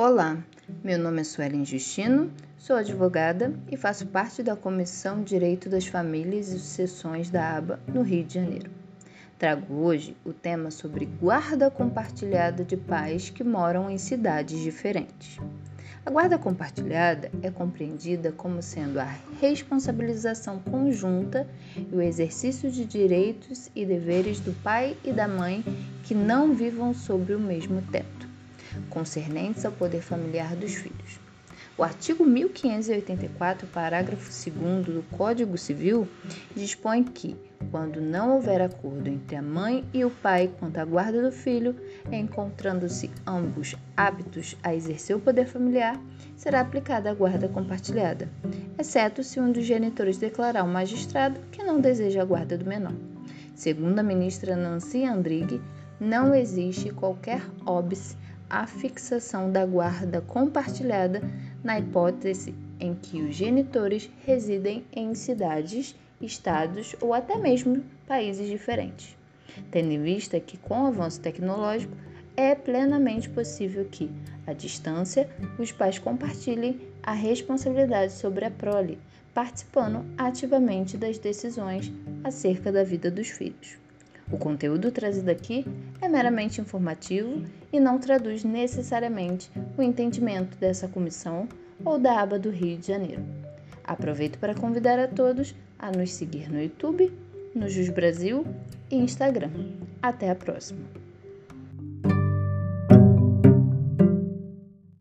Olá, meu nome é Suelen Justino, sou advogada e faço parte da Comissão Direito das Famílias e Sucessões da ABA no Rio de Janeiro. Trago hoje o tema sobre guarda compartilhada de pais que moram em cidades diferentes. A guarda compartilhada é compreendida como sendo a responsabilização conjunta e o exercício de direitos e deveres do pai e da mãe que não vivam sob o mesmo teto concernentes ao poder familiar dos filhos. O artigo 1584, parágrafo 2 do Código Civil, dispõe que, quando não houver acordo entre a mãe e o pai quanto à guarda do filho, encontrando-se ambos aptos a exercer o poder familiar, será aplicada a guarda compartilhada, exceto se um dos genitores declarar ao magistrado que não deseja a guarda do menor. Segundo a ministra Nancy Andrighi, não existe qualquer óbice a fixação da guarda compartilhada na hipótese em que os genitores residem em cidades, estados ou até mesmo países diferentes. Tendo em vista que, com o avanço tecnológico, é plenamente possível que, à distância, os pais compartilhem a responsabilidade sobre a prole, participando ativamente das decisões acerca da vida dos filhos. O conteúdo trazido aqui é meramente informativo e não traduz necessariamente o entendimento dessa comissão ou da aba do Rio de Janeiro. Aproveito para convidar a todos a nos seguir no YouTube, no Jus Brasil e Instagram. Até a próxima!